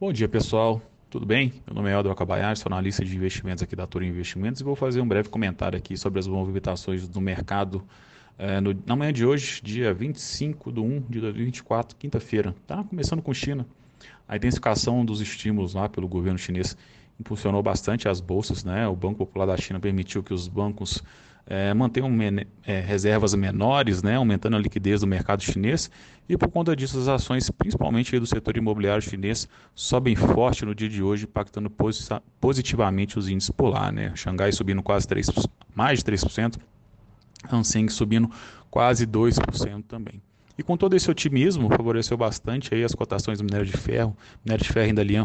Bom dia, pessoal. Tudo bem? Meu nome é Eldo Acabayashi, sou analista de investimentos aqui da Toro Investimentos e vou fazer um breve comentário aqui sobre as movimentações do mercado é, no, na manhã de hoje, dia 25 de 1 de 2024, quinta-feira. Tá começando com China. A intensificação dos estímulos lá pelo governo chinês impulsionou bastante as bolsas, né? O Banco Popular da China permitiu que os bancos é, mantenham é, reservas menores, né, aumentando a liquidez do mercado chinês, e por conta disso as ações, principalmente do setor imobiliário chinês, sobem forte no dia de hoje, impactando positivamente os índices polar. Né? Xangai subindo quase 3, mais de 3%, Hang subindo quase 2% também. E com todo esse otimismo, favoreceu bastante aí as cotações do minério de ferro, minério de ferro ainda ali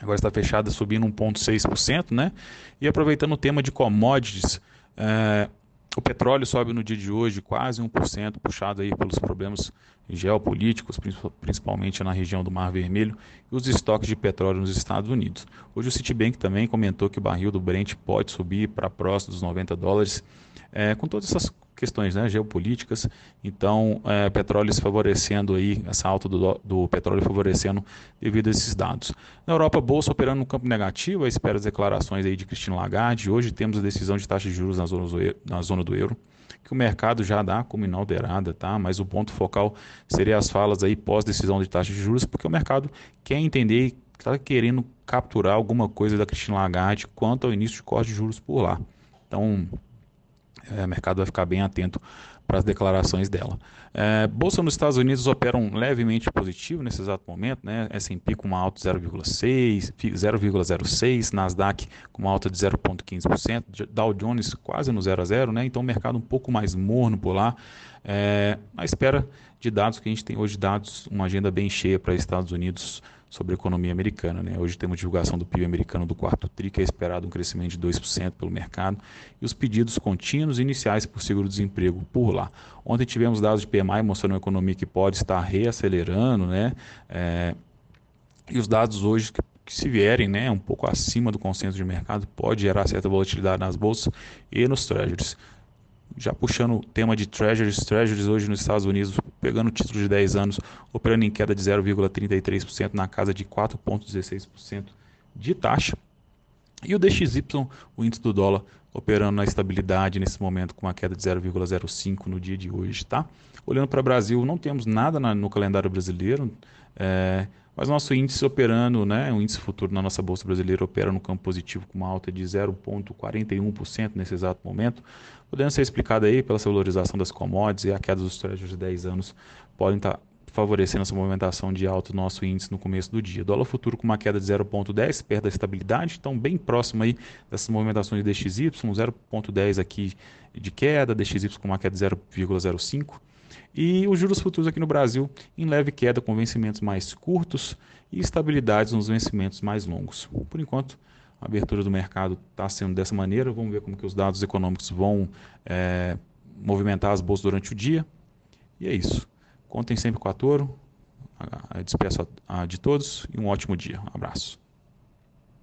agora está fechada subindo 1,6%, né? E aproveitando o tema de commodities, é, o petróleo sobe no dia de hoje quase 1%, puxado aí pelos problemas geopolíticos, principalmente na região do Mar Vermelho, e os estoques de petróleo nos Estados Unidos. Hoje o Citibank também comentou que o barril do Brent pode subir para próximo dos 90 dólares, é, com todas essas questões né, geopolíticas, então é, petróleo se favorecendo aí, essa alta do, do, petróleo favorecendo devido a esses dados. Na Europa, Bolsa operando no campo negativo, a espera das declarações aí de Christine Lagarde, hoje temos a decisão de taxa de juros na zona, na zona do euro, que o mercado já dá como inalterada, tá? mas o ponto focal seria as falas aí pós-decisão de taxa de juros, porque o mercado quer entender está querendo capturar alguma coisa da Christine Lagarde quanto ao início de corte de juros por lá. Então, o mercado vai ficar bem atento para as declarações dela. É, Bolsa nos Estados Unidos opera um levemente positivo nesse exato momento, né? S&P com uma alta de 0,6, 0,06, Nasdaq com uma alta de 0,15%, Dow Jones quase no 0 a 0, né? Então o mercado um pouco mais morno por lá, é, à espera de dados que a gente tem hoje dados, uma agenda bem cheia para Estados Unidos sobre a economia americana. Né? Hoje temos divulgação do PIB americano do quarto TRI, que é esperado um crescimento de 2% pelo mercado, e os pedidos contínuos iniciais por seguro-desemprego por lá. Ontem tivemos dados de PMI mostrando uma economia que pode estar reacelerando, né? É, e os dados hoje que, que se vierem né, um pouco acima do consenso de mercado, pode gerar certa volatilidade nas bolsas e nos treasuries já puxando o tema de treasuries, treasuries hoje nos Estados Unidos, pegando títulos de 10 anos, operando em queda de 0,33% na casa de 4,16% de taxa. E o DXY, o índice do dólar, operando na estabilidade nesse momento com uma queda de 0,05 no dia de hoje, tá? Olhando para o Brasil, não temos nada na, no calendário brasileiro, é, mas nosso índice operando, né, o índice futuro na nossa bolsa brasileira opera no campo positivo com uma alta de 0,41% nesse exato momento, podendo ser explicado aí pela valorização das commodities e a queda dos treasuries de 10 anos podem estar tá favorecendo essa movimentação de alta do nosso índice no começo do dia. Dólar futuro com uma queda de 0,10, perto da estabilidade, então bem próximo aí dessas movimentações de DXY, 0,10 aqui de queda, DXY com uma queda de 0,05. E os juros futuros aqui no Brasil em leve queda com vencimentos mais curtos e estabilidades nos vencimentos mais longos. Por enquanto, a abertura do mercado está sendo dessa maneira. Vamos ver como que os dados econômicos vão é, movimentar as bolsas durante o dia. E é isso. Contem sempre com a Toro. Despeço a, a de todos e um ótimo dia. Um abraço.